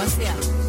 1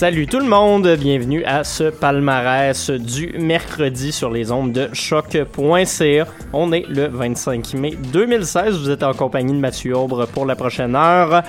Salut tout le monde, bienvenue à ce palmarès du mercredi sur les ondes de choc.ca. On est le 25 mai 2016, vous êtes en compagnie de Mathieu Aubre pour la prochaine heure.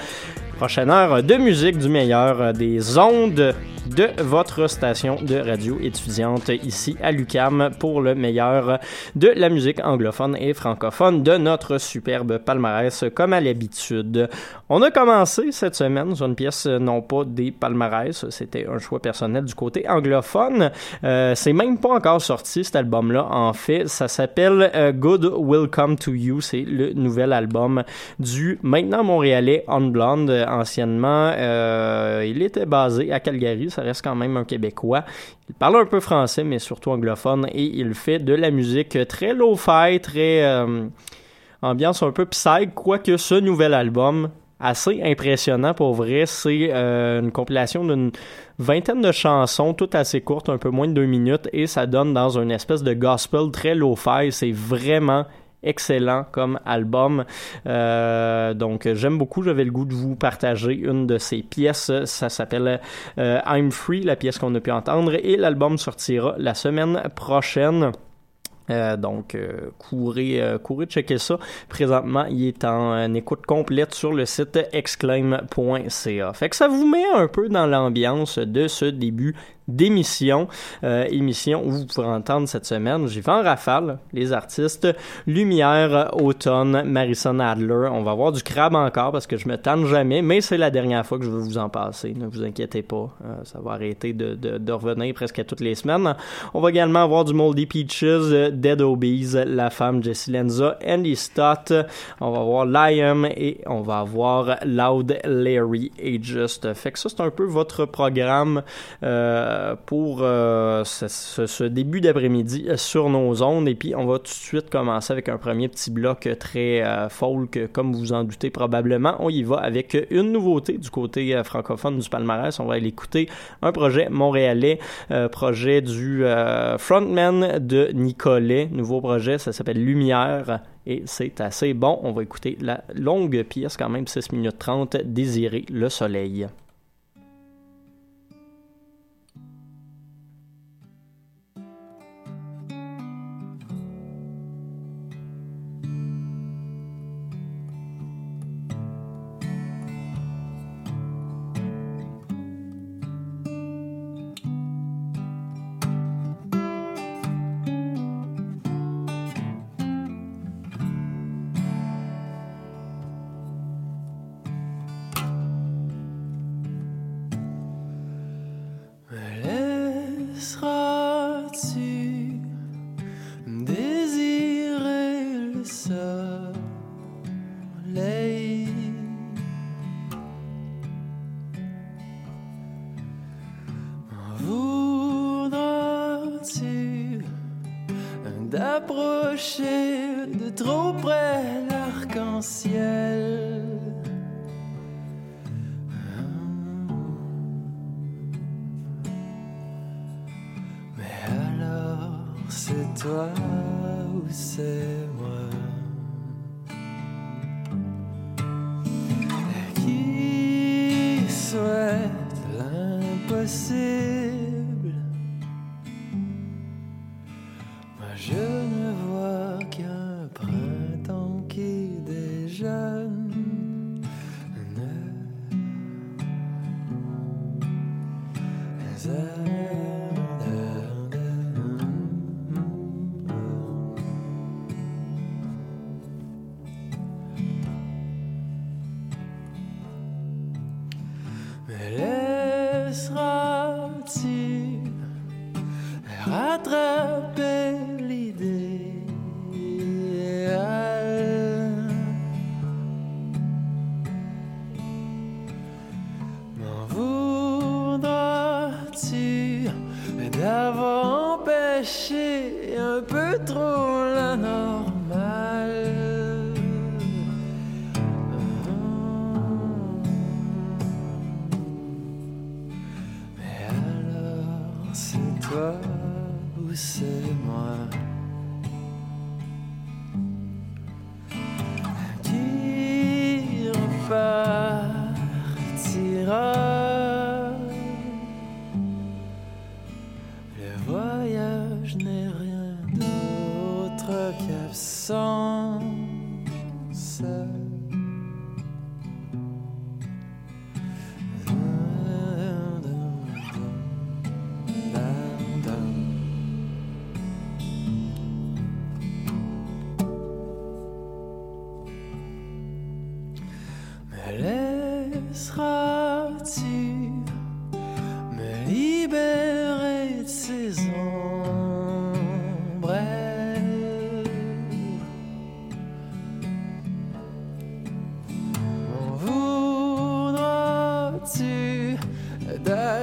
Prochaine heure de musique du meilleur des ondes de votre station de radio étudiante ici à l'UCAM pour le meilleur de la musique anglophone et francophone de notre superbe palmarès comme à l'habitude. On a commencé cette semaine sur une pièce non pas des palmarès, c'était un choix personnel du côté anglophone. Euh, c'est même pas encore sorti cet album-là en fait. Ça s'appelle euh, Good Will Come to You. C'est le nouvel album du maintenant montréalais On Blonde. Anciennement, euh, il était basé à Calgary. Ça reste quand même un Québécois. Il parle un peu français, mais surtout anglophone, et il fait de la musique très low-fi, très euh, ambiance un peu psych, quoique ce nouvel album, assez impressionnant pour vrai, c'est euh, une compilation d'une vingtaine de chansons, toutes assez courtes, un peu moins de deux minutes, et ça donne dans une espèce de gospel très low-fi. C'est vraiment excellent comme album. Euh, donc j'aime beaucoup, j'avais le goût de vous partager une de ces pièces. Ça s'appelle euh, I'm Free, la pièce qu'on a pu entendre, et l'album sortira la semaine prochaine. Euh, donc, courez, courez checker ça. Présentement, il est en écoute complète sur le site exclaim.ca. Fait que ça vous met un peu dans l'ambiance de ce début d'émission. Euh, émission où vous pourrez entendre cette semaine, j'ai fait en rafale les artistes Lumière, Automne, Marison Adler. On va avoir du crabe encore parce que je me tanne jamais, mais c'est la dernière fois que je veux vous en passer. Ne vous inquiétez pas, euh, ça va arrêter de, de, revenir presque toutes les semaines. On va également avoir du Moldy Peaches, Dead Obies, La Femme, Jessie Lenza, Andy Stott. On va avoir Liam et on va avoir Loud Larry et Just. Fait que ça, c'est un peu votre programme euh, pour euh, ce, début d'après-midi sur nos ondes. Et puis, on va tout de suite commencer avec un premier petit bloc très euh, folk, comme vous en doutez probablement. On y va avec une nouveauté du côté euh, francophone du palmarès. On va aller écouter un projet montréalais, euh, projet du euh, frontman de Nicolet. Nouveau projet, ça s'appelle Lumière et c'est assez bon. On va écouter la longue pièce, quand même 6 minutes 30, Désirer le soleil. horses.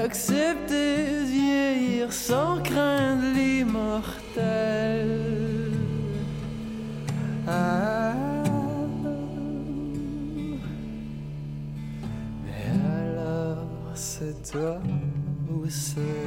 D'accepter de vieillir sans craindre l'immortel Ah. Mais alors c'est toi ou c'est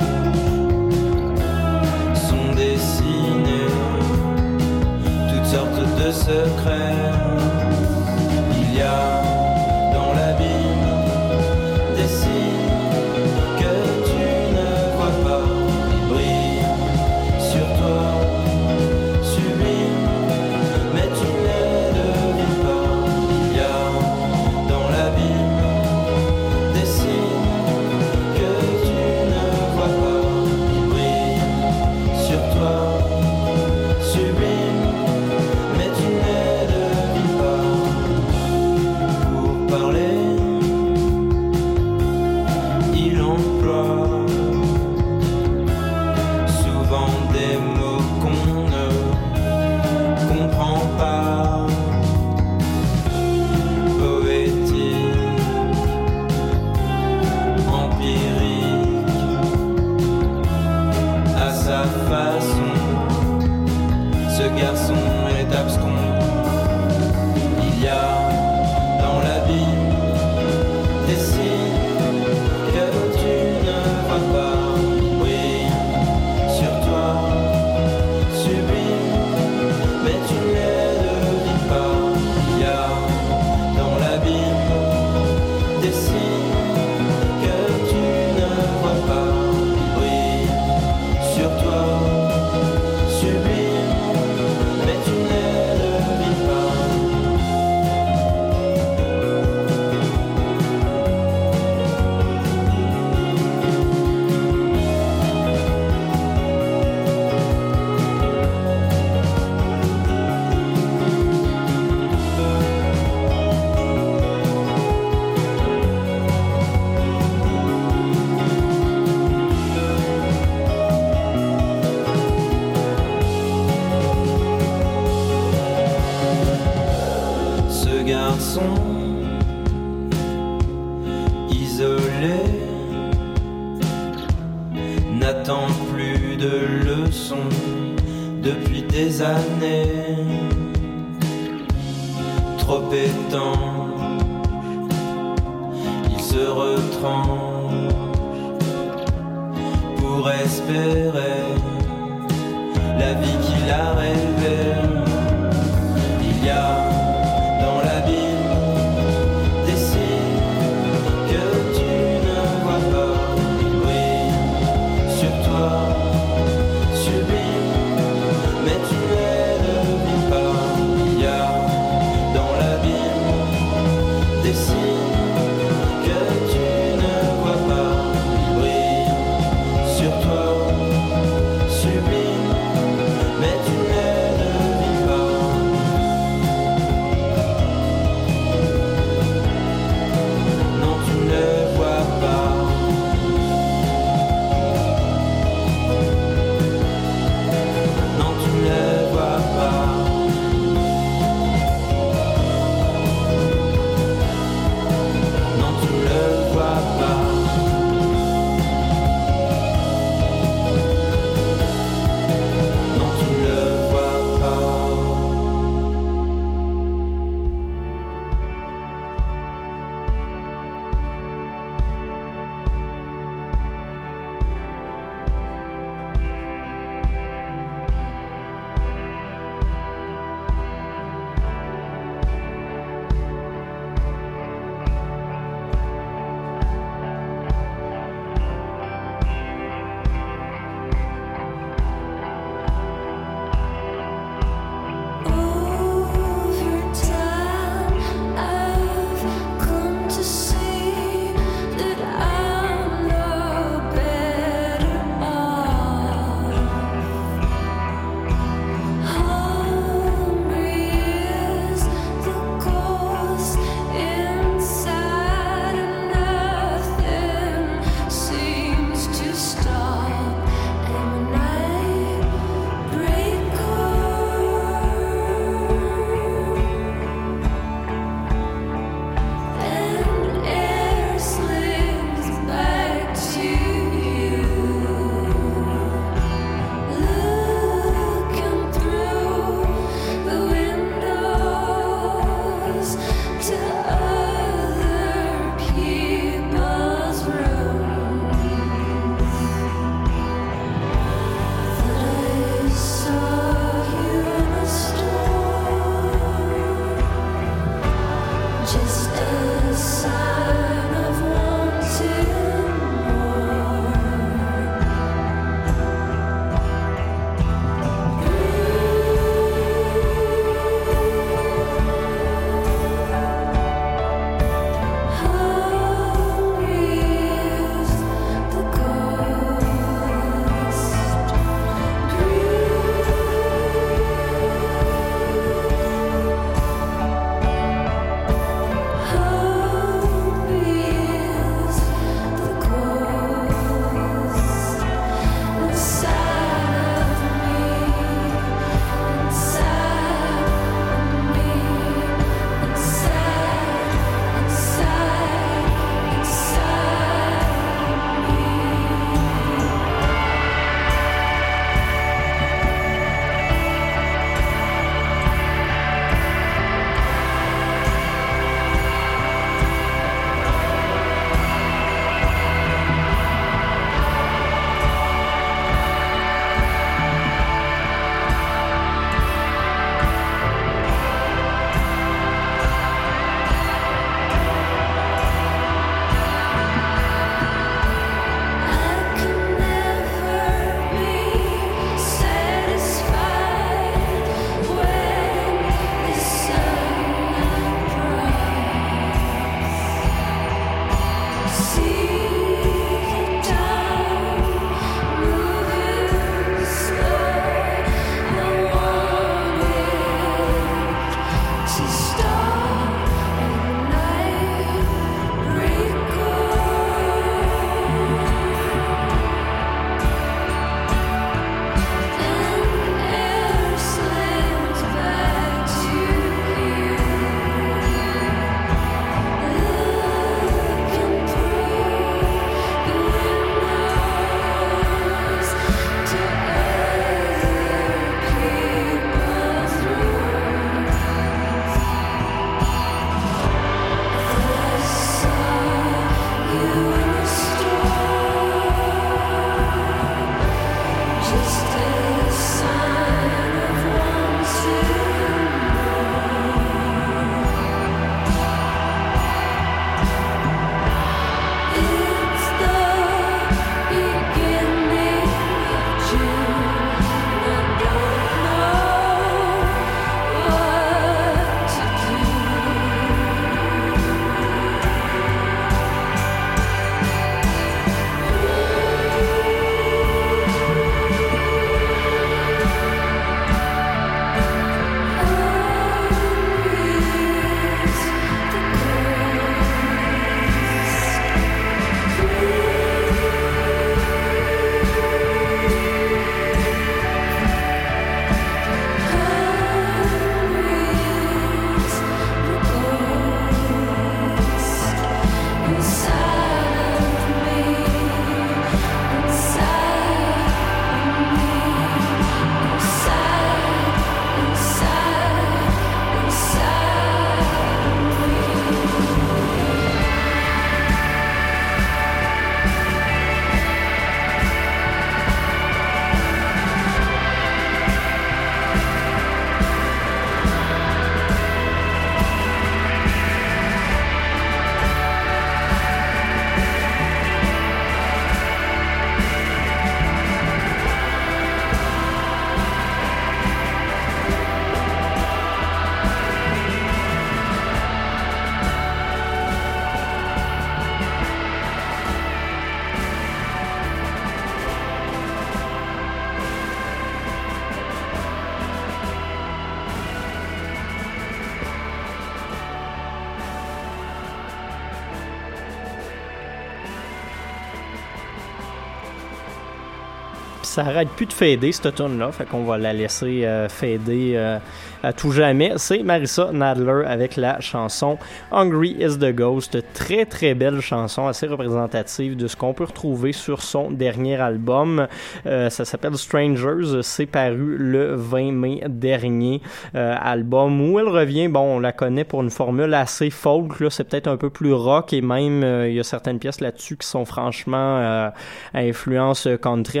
ça arrête plus de fader cette tune là fait qu'on va la laisser euh, fader euh, à tout jamais. C'est Marissa Nadler avec la chanson Hungry is the Ghost. Très très belle chanson, assez représentative de ce qu'on peut retrouver sur son dernier album. Euh, ça s'appelle Strangers. C'est paru le 20 mai dernier. Euh, album où elle revient, bon, on la connaît pour une formule assez folk. Là, c'est peut-être un peu plus rock et même euh, il y a certaines pièces là-dessus qui sont franchement euh, à influence country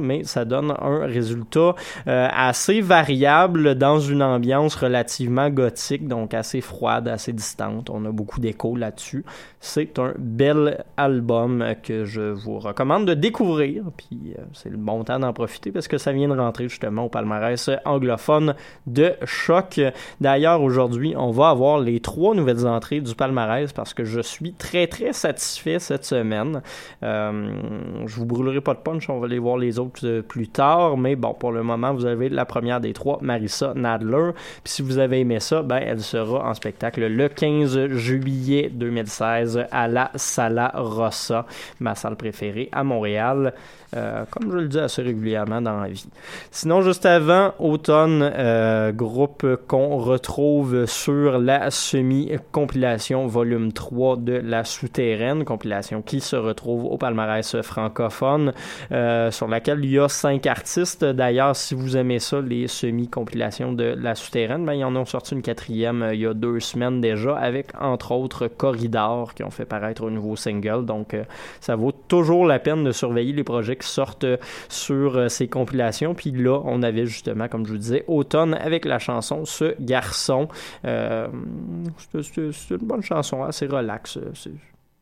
mais ça donne un résultat euh, assez variable dans une ambiance relativement gothique, donc assez froide, assez distante. On a beaucoup d'écho là-dessus. C'est un bel album que je vous recommande de découvrir. Puis euh, c'est le bon temps d'en profiter parce que ça vient de rentrer justement au palmarès anglophone de choc. D'ailleurs, aujourd'hui, on va avoir les trois nouvelles entrées du palmarès parce que je suis très très satisfait cette semaine. Euh, je vous brûlerai pas de punch, on va aller voir les autres euh, plus tard, mais bon, pour le moment, vous avez la première des trois, Marissa Nadler. Puis si vous avez aimé ça, ben elle sera en spectacle le 15 juillet 2016 à la Sala Rossa, ma salle préférée à Montréal. Euh, comme je le dis assez régulièrement dans la vie. Sinon, juste avant, Automne, euh, groupe qu'on retrouve sur la semi-compilation volume 3 de La Souterraine, compilation qui se retrouve au palmarès francophone, euh, sur laquelle il y a cinq artistes. D'ailleurs, si vous aimez ça, les semi-compilations de La Souterraine, ben, ils en ont sorti une quatrième il y a deux semaines déjà, avec entre autres Corridor, qui ont fait paraître un nouveau single. Donc, ça vaut toujours la peine de surveiller les projets sortent euh, sur euh, ces compilations. Puis là, on avait justement, comme je vous disais, Automne avec la chanson Ce garçon. Euh, c'est- une bonne chanson, assez relax.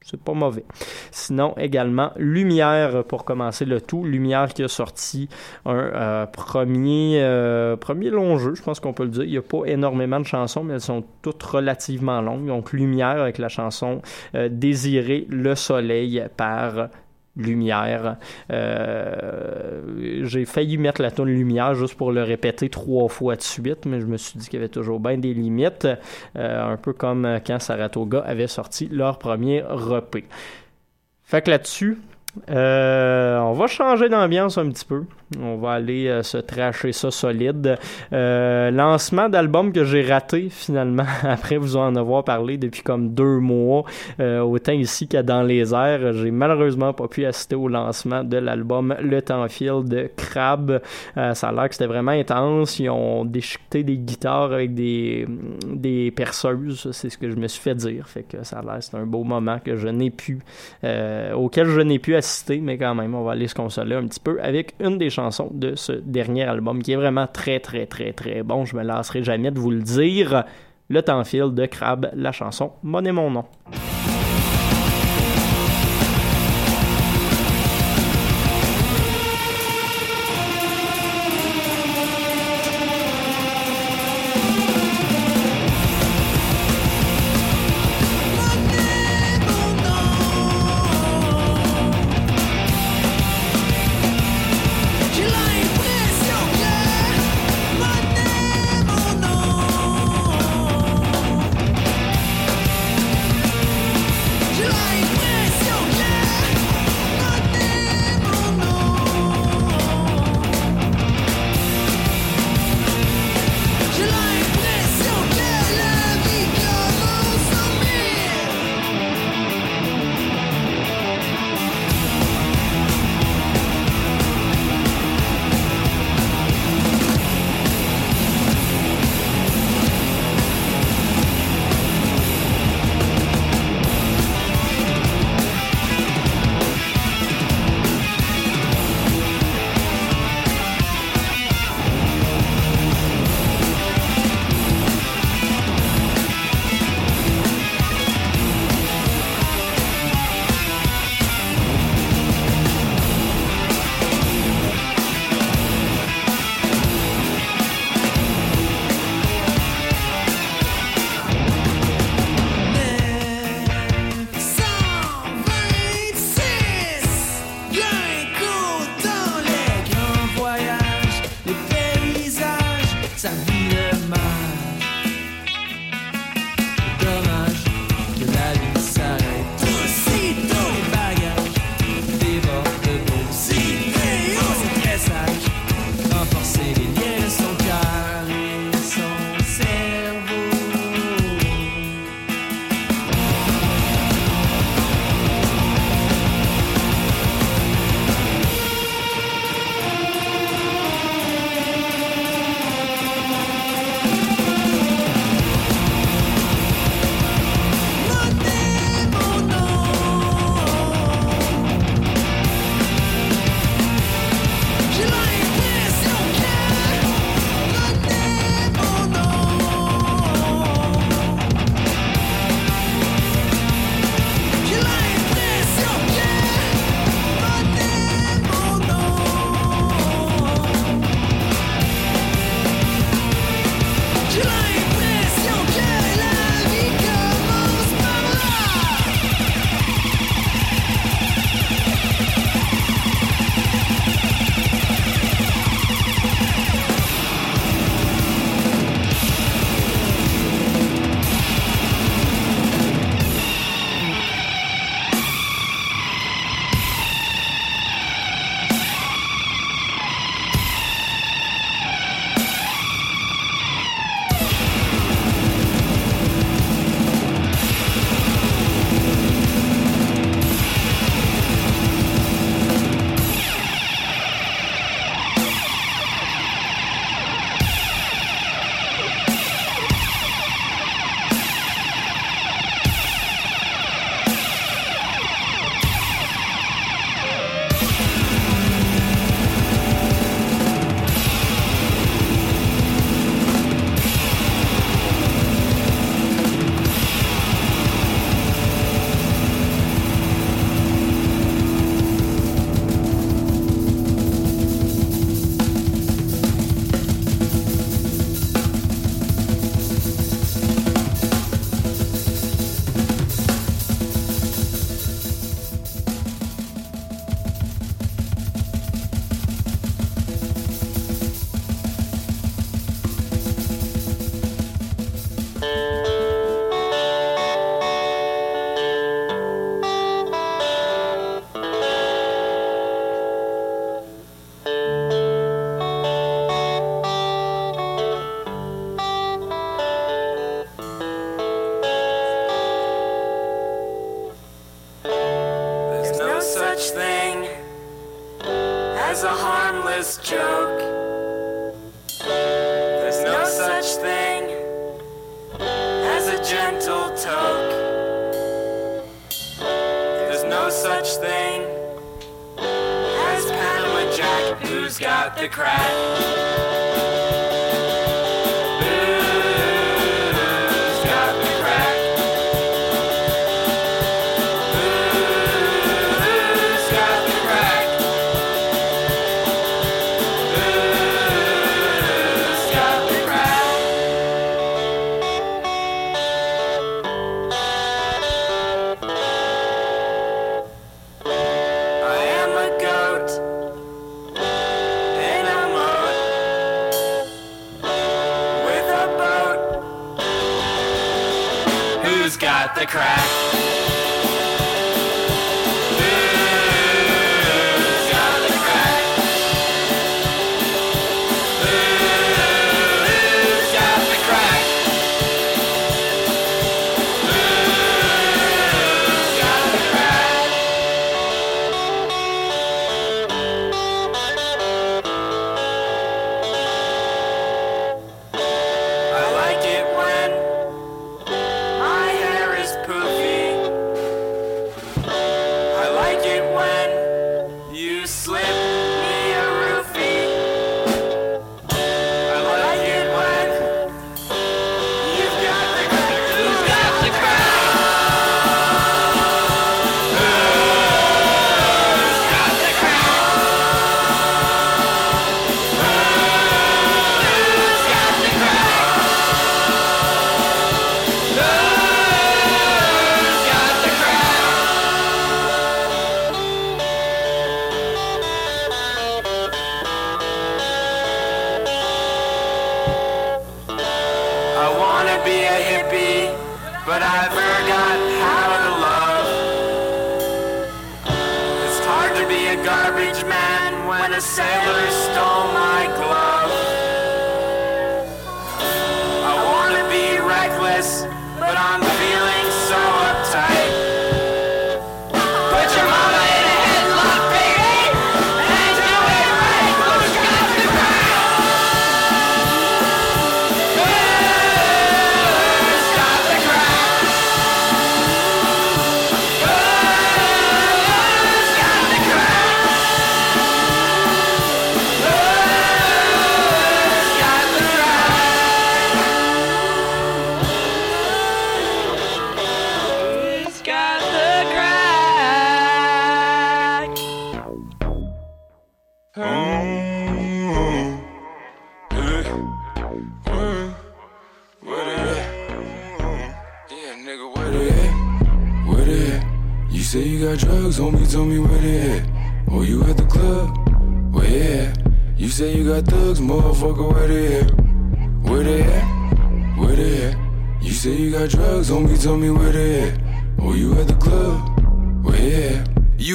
C'est pas mauvais. Sinon, également, Lumière pour commencer le tout. Lumière qui a sorti un premier, premier long jeu, je pense qu'on peut le dire. Il n'y a pas énormément de chansons, mais elles sont toutes relativement longues. Donc, Lumière avec la chanson Désirer le soleil par Lumière. Euh, j'ai failli mettre la tonne Lumière juste pour le répéter trois fois de suite, mais je me suis dit qu'il y avait toujours bien des limites, euh, un peu comme quand Saratoga avait sorti leur premier repé. Fait que là-dessus, euh, on va changer d'ambiance un petit peu. On va aller euh, se tracher ça solide. Euh, lancement d'album que j'ai raté finalement après vous en avoir parlé depuis comme deux mois, euh, autant ici qu'à dans les airs. J'ai malheureusement pas pu assister au lancement de l'album Le Temps file de Crab. Euh, ça a l'air que c'était vraiment intense. Ils ont déchiqueté des guitares avec des, des perceuses. C'est ce que je me suis fait dire. Fait que ça a l'air c'est un beau moment que je n'ai pu euh, auquel je n'ai pu assister, mais quand même, on va aller se consoler un petit peu avec une des chansons de ce dernier album qui est vraiment très, très, très, très bon. Je me lasserai jamais de vous le dire. Le temps file de Crab, la chanson Monnaie mon nom.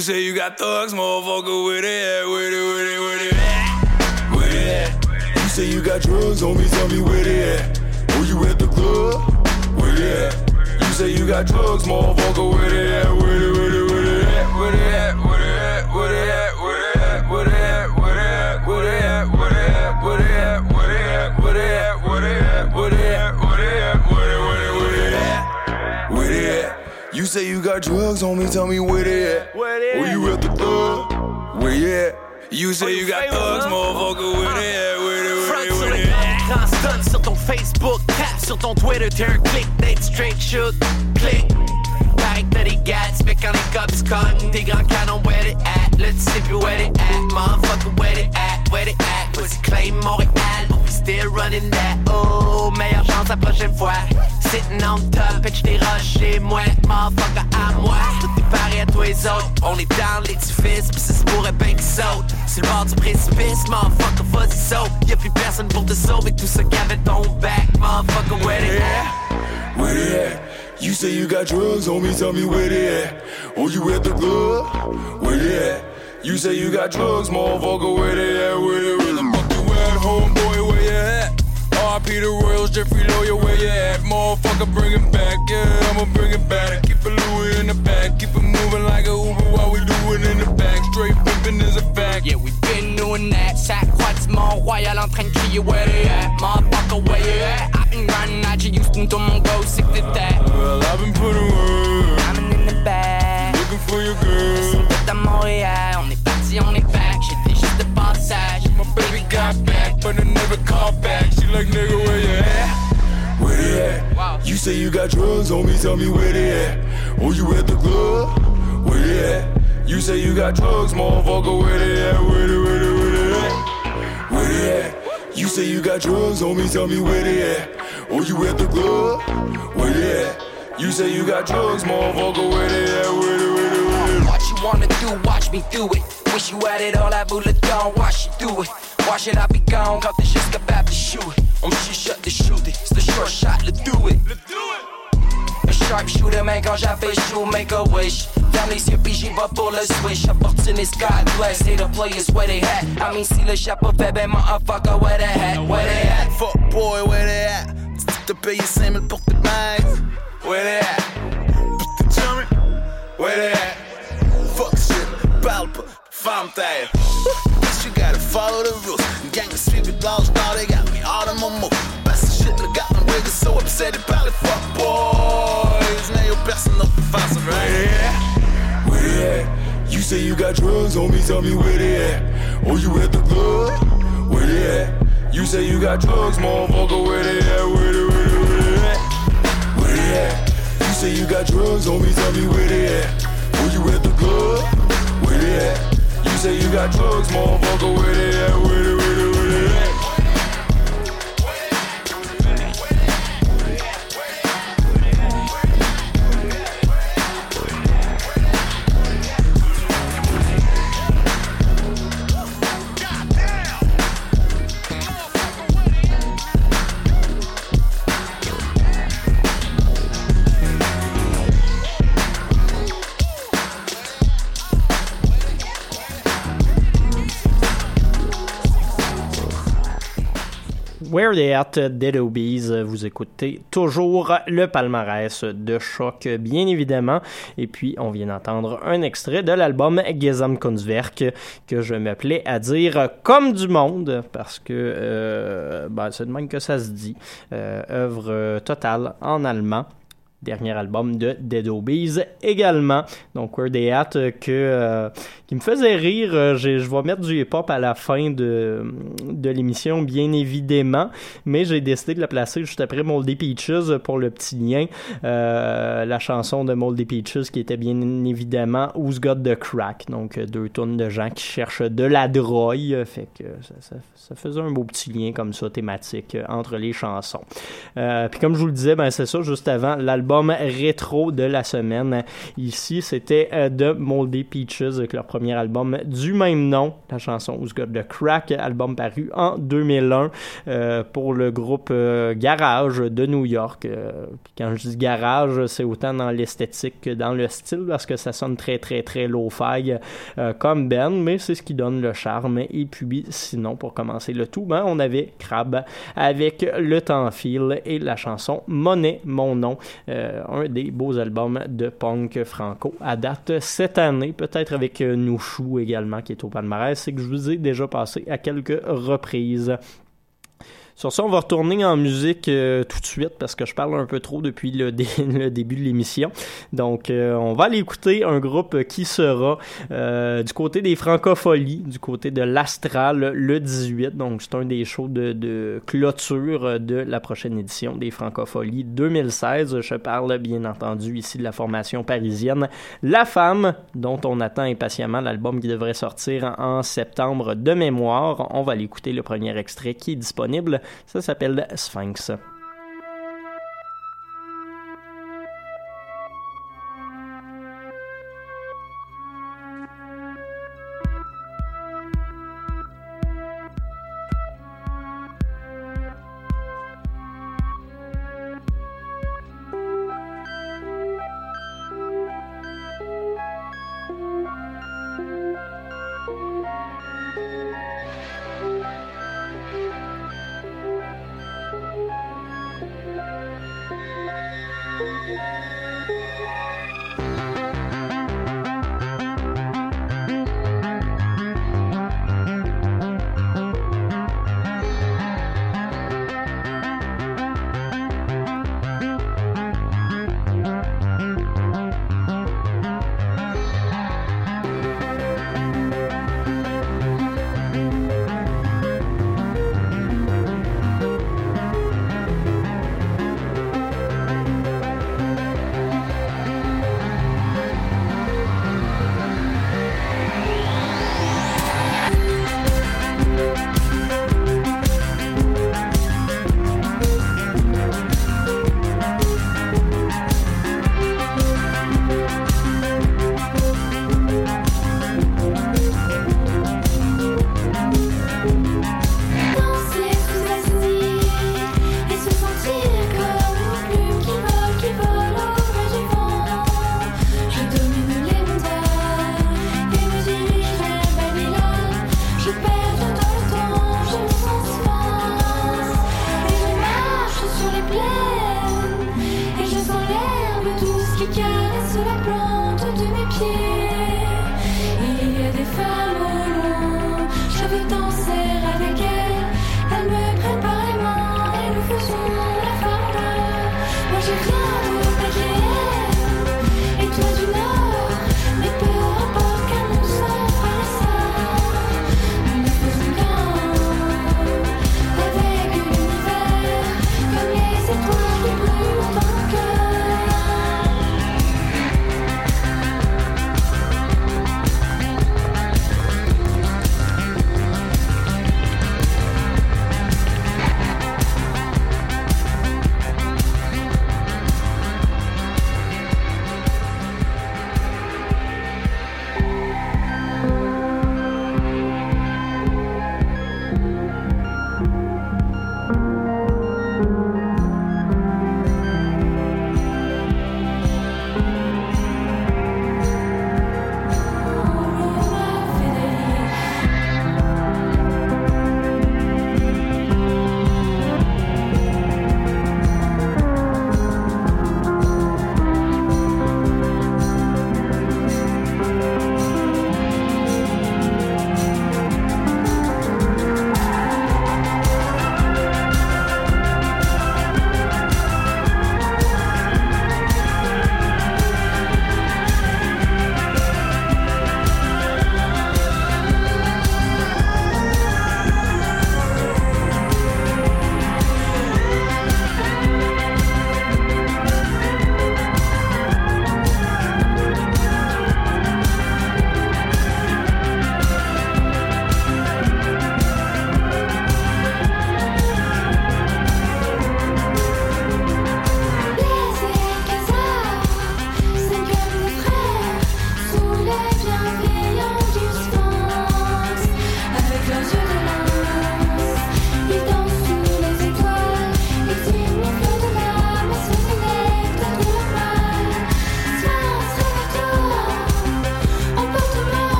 You say you got thugs, motherfucker, they at? Where they, where they, where they at? Where they at? You say you got drugs, homie, tell me where they at. Oh, you at the club? Where they at? You say you got drugs, motherfucker, where they at? Where they, where they? Where they at? Where they at? You say you got drugs, homie, tell me where they at? Where they? Where you at the club? Where you at? You say you got thugs, motherfucker, where they at? Where they, where they, where le they at? grand stun sur ton Facebook, tap sur ton Twitter, t'es un click, Nate straight shoot, click. Pareil que t'as des gats, mais quand les cops cognent, des grands canons, where they at? Là tu sais plus where they at, motherfucker, where they at? Where they at? Pussy claim Montréal, still running that. Oh, meilleure chance la prochaine fois. Sitting on top, et j't'ai rushé, moi, motherfucker, à moi. Tout est pareil à et les autres. On est dans l'édifice, pis ça se pourrait bien qu'ils sautent. C'est le bord du précipice, motherfucker, vas-y saute. Y'a plus personne pour te sauver, tout ça qu'avait ton back, motherfucker, where they at? Where they at? You say you got drugs, homie, tell me where they at. Oh, you at the club? Where they at? You say you got drugs, motherfucker, where they at? Where they, where R.P. the Royals, Jeffrey Lawyer, where you at? Motherfucker, bring it back, yeah, I'ma bring it back. Keep it Louis in the back, keep it moving like a Uber while we do it in the back. Straight pimping is a fact. Yeah, we've been doing that. Sacrifice royal en train de crier, where you at? Motherfucker, where you at? I been grinding out your Houston to Mongo, sick to that. Well, I've been putting work. I'm in the back. Looking for your girl. C'est what I'm Montréal, yeah, only parti, on est back. Juste. My baby got back, but I never called back. She like, nigga, where you at? Where they at? You say you got drugs me, tell me where they at. Oh, you at the club? Where they at? You say you got drugs, motherfucker, where they at? Where they, where they, where they at? Where they at? You say you got drugs me, tell me where they at. Oh, you at the club? Where they at? You say you got drugs, motherfucker, where they at? Where they, where they, where they at? What you wanna do, watch me do it. Wish you had it all, I bullet down, watch you do it. Why should I be gone, quand t'es juste capable de shoot it. On shit shut the shoot it, c'est the short shot, let's do it. A sharp shooter, man, quand j'avais chaud, make a wish. Ferme les yeux, puis j'y vais pour le switch. Opportunist, God bless, say the players where they at. I mean, si le chapeau fait ben, motherfucker, where they at, where they at. Fuck boy, where they at? T'as payé 5000 pour tes bags. Where they at? Where they at? Fuck shit, parle pas, femme taille. Bitch, you gotta follow the rules. Gang of sweet blouse, now they got me all in my. Passe ce shit, le gars, my niggas so upset, ils parlent fuck boys. Y'a personne d'autre pour faire ça, Where right? at? Where they at? You say you got drugs me, tell me where they at. Oh, you at the club? Where they at? You say you got drugs, motherfucker, where they at? Where they, where they, where they at? Where they at? You say you got drugs me, tell me where they at. Oh, you at the club? Where they at? Say you got drugs, motherfucker, where they at? Where Where They At Dead Obies, vous écoutez toujours le palmarès de choc, bien évidemment. Et puis, on vient d'entendre un extrait de l'album Gesamtkunstwerk que je m'appelais à dire comme du monde, parce que euh, ben, c'est de même que ça se dit. Euh, œuvre totale en allemand dernier album de Dead Obies également. Donc Where They At euh, que, euh, qui me faisait rire. Euh, j'ai- je vais mettre du hip-hop à la fin de, de l'émission, bien évidemment, mais j'ai décidé de la placer juste après Moldy Peaches pour le petit lien. La chanson de Moldy Peaches qui était bien évidemment Who's Got the Crack. Donc deux tonnes de gens qui cherchent de la drogue. Fait que ça, ça- faisait un beau petit lien comme ça, thématique, entre les chansons. Puis comme je vous le disais, ben c'est ça, juste avant l'album rétro de la semaine. Ici, c'était euh, de Moldy Peaches avec leur premier album du même nom, la chanson Who's Got the Crack, album paru en 2001 euh, pour le groupe euh, Garage de New York. Euh, quand je dis garage, c'est autant dans l'esthétique que dans le style parce que ça sonne très très très low-fi euh, comme Ben, mais c'est ce qui donne le charme. Et puis sinon, pour commencer le tout, ben, on avait Crab avec Le Temps file et la chanson Monnaie, mon nom. Euh, un des beaux albums de punk franco à date cette année, peut-être avec euh, Nouchou également qui est au palmarès, c'est que je vous ai déjà passé à quelques reprises. Sur ça, on va retourner en musique euh, tout de suite parce que je parle un peu trop depuis le, dé- le début de l'émission. Donc, euh, on va aller écouter un groupe qui sera euh, du côté des Francopholies, du côté de l'Astral le 18. Donc, c'est un des shows de, de clôture de la prochaine édition des Francopholies 2016. Je parle bien entendu ici de la formation parisienne La Femme, dont on attend impatiemment l'album qui devrait sortir en septembre de mémoire. On va aller écouter le premier extrait qui est disponible. Ça s'appelle Sphinx.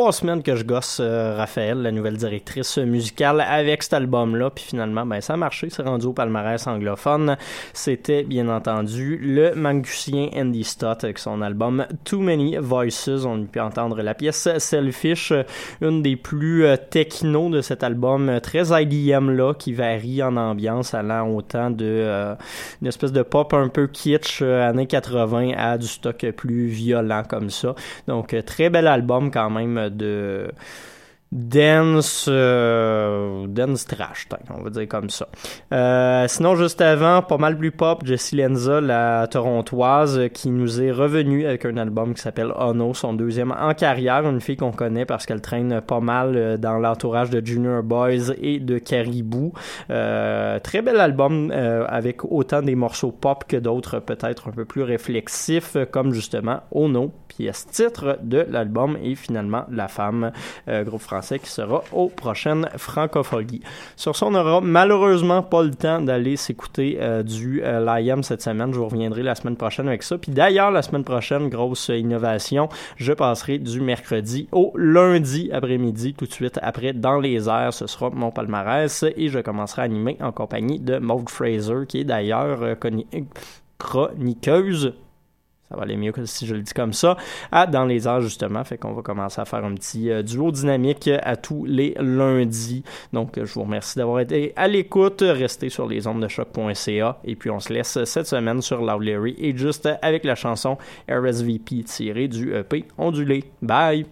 Trois semaines que je gosse euh, Raphaël, la nouvelle directrice musicale, avec cet album-là. Puis finalement, ben, ça a marché. C'est rendu au palmarès anglophone. C'était, bien entendu, le Mangusien Andy Stott avec son album Too Many Voices. On peut entendre la pièce Selfish, une des plus euh, techno de cet album, euh, très IDM là, qui varie en ambiance, allant autant de euh, une espèce de pop un peu kitsch euh, années 80 à du stock plus violent comme ça. Donc, très bel album quand même de dance euh, dance trash on va dire comme ça. Euh, sinon juste avant pas mal plus pop Jessie Lenza la torontoise qui nous est revenue avec un album qui s'appelle Ono son deuxième en carrière une fille qu'on connaît parce qu'elle traîne pas mal euh, dans l'entourage de Junior Boys et de Caribou. Euh, très bel album euh, avec autant des morceaux pop que d'autres peut-être un peu plus réflexifs comme justement Ono pièce titre de l'album et finalement La Femme, euh, groupe français qui sera aux prochaines francopholies. Sur ce, on n'aura malheureusement pas le temps d'aller s'écouter euh, du euh, l'IM cette semaine. Je vous reviendrai la semaine prochaine avec ça. Puis d'ailleurs, la semaine prochaine, grosse euh, innovation, je passerai du mercredi au lundi après-midi, tout de suite après Dans les airs. Ce sera mon palmarès et je commencerai à animer en compagnie de Maud Fraser, qui est d'ailleurs euh, chroniqueuse ça va aller mieux que si je le dis comme ça, à Dans les airs justement. Fait qu'on va commencer à faire un petit euh, duo dynamique à tous les lundis. Donc je vous remercie d'avoir été à l'écoute. Restez sur les ondes de choc.ca et puis on se laisse cette semaine sur Larry et juste avec la chanson RSVP tirée du EP Ondulé. Bye!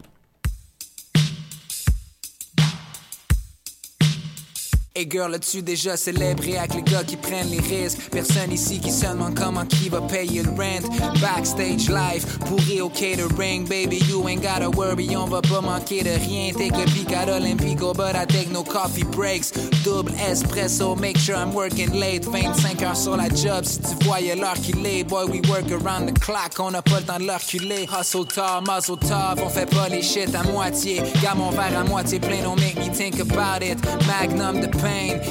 Hey girl, as-tu déjà célébré avec les gars qui prennent les risques? Personne ici qui se demande comment qui va payer le rent. Backstage live, pourri au catering, baby, you ain't gotta worry, on va pas manquer de rien. Take a peek at Olympico, but I take no coffee breaks. Double espresso, make sure I'm working late. 25 heures sur la job, si tu voyais l'heure qu'il est. Boy, we work around the clock, on a pas le temps de leur culer. Hustle tard, muzzle tough, on fait pas les shit à moitié. Garde mon verre à moitié plein, don't make me think about it. Magnum de pain,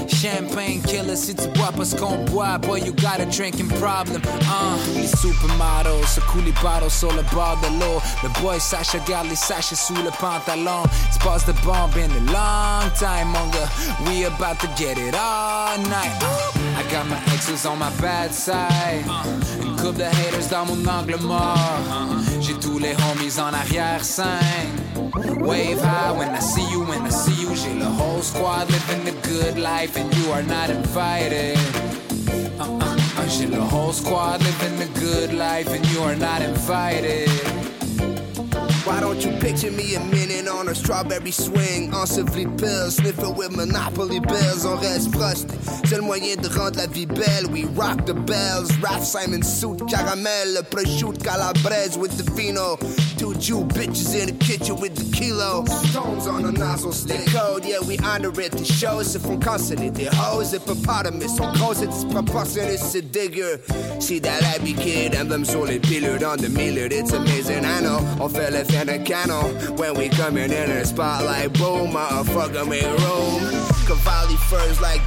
champagne killer. Si tu bois pas ce qu'on boit, boy, you got a drinking problem. Uh, les supermodels, secouent les bottles sur le bord de l'eau. Le boy Sacha garde les sachets sous le pantalon. C'est passe de bomb in a long time, mon gars. We about to get it all night. Uh, I got my exes on my bad side. Une couple de haters dans mon angle mort. J'ai tous les homies en arrière-scène. Wave high when I see you, when I see you. J'ai le whole squad living the good life and you are not invited. Uh, uh, uh, J'ai le whole squad living the good life and you are not invited. Why don't you picture me a minute on a strawberry swing? Ensevelie pills, sniffing with monopoly bills, on reste. C'est le moyen de rendre la vie belle. We rock the bells, Ralph Simon suit, caramel, prosciutto calabrese with the vino. Two Jew bitches in the kitchen with the kilo. Stones on a nozzle stick. code, yeah, we honor it. The shows se font canceller. the hoes, hippopotamus. On cause c'est disproportionné, c'est dégueu. See that happy kid, emblème sur les on the miller. It's amazing, I know. On fait fin de canon. When we coming in the spotlight, boom, motherfucker, make room. Cavalli furs like.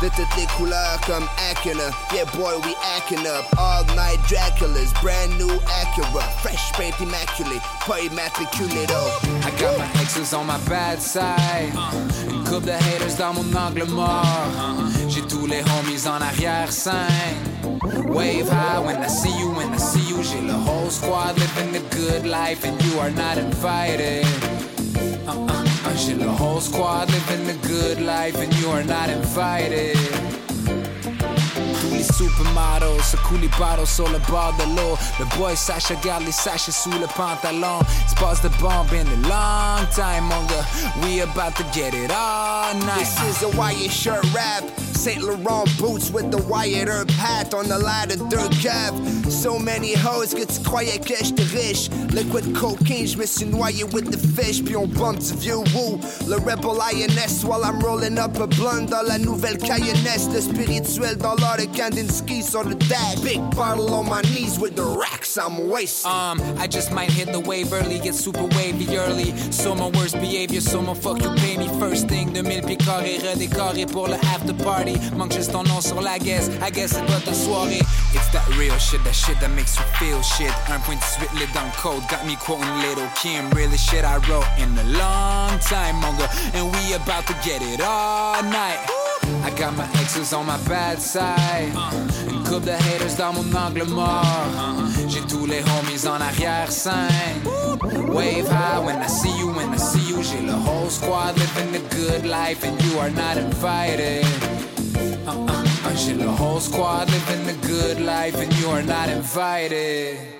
De toutes les couleurs comme Acura. Yeah, boy, we acting up. All night Draculas. Brand new Acura. Fresh paint immaculate. Pas immatriculé. I got my exes on my bad side. Une couple de haters dans mon angle mort. J'ai tous les homies en arrière-scène. Wave high when I see you, when I see you. J'ai the whole squad living the good life and you are not invited. Uh, uh, uh, J'ai le whole squad living the good life and you are not invited. Tous les supermodels secouent les bottles sur le bord de l'eau. Le boy Sacha garde les sachets sous le pantalon. C'est passe de bomb in a long time, mon gars. We about to get it all night. This is a Wyatt shirt rap. Saint Laurent boots with the Wyatt Earp hat on the ladder dirt cap. So many hoes que tu croyais que j'étais riche. Liquid cocaine, je me suis noyé with the fish, puis on bump du vieux woo. Le rebel INS while I'm rolling up a blunt dans la nouvelle Cayennesse. Le spirituel dans l'art de Kandinsky sur le dash. Big bottle on my knees with the racks I'm wasting. Um, I just might hit the wave early, get super wavy early. So my worst behavior, so my fuck you pay me first thing. 2000 pieds carrés redécoré pour le after party. Manque juste ton nom sur la guess, I guess c'est pas ta soirée. It's that real shit, that shit that makes you feel shit. 1.18 lit dans le code, got me quoting Little Kim. Really shit I wrote in a long time, gars. And we about to get it all night. I got my exes on my bad side. Une couple de haters dans mon angle mort. J'ai tous les homies en arrière-scène. Wave high when I see you, when I see you. J'ai le whole squad living the good life, and you are not invited. Uh-uh. Uh, J'ai le whole squad living the good life, and you are not invited.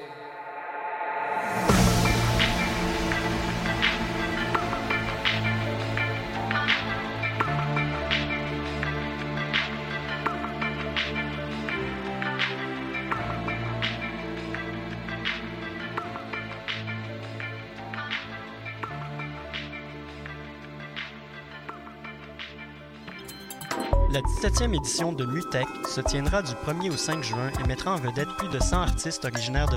La 17e édition de Mutech se tiendra du 1er au 5 juin et mettra en vedette plus de 100 artistes originaires de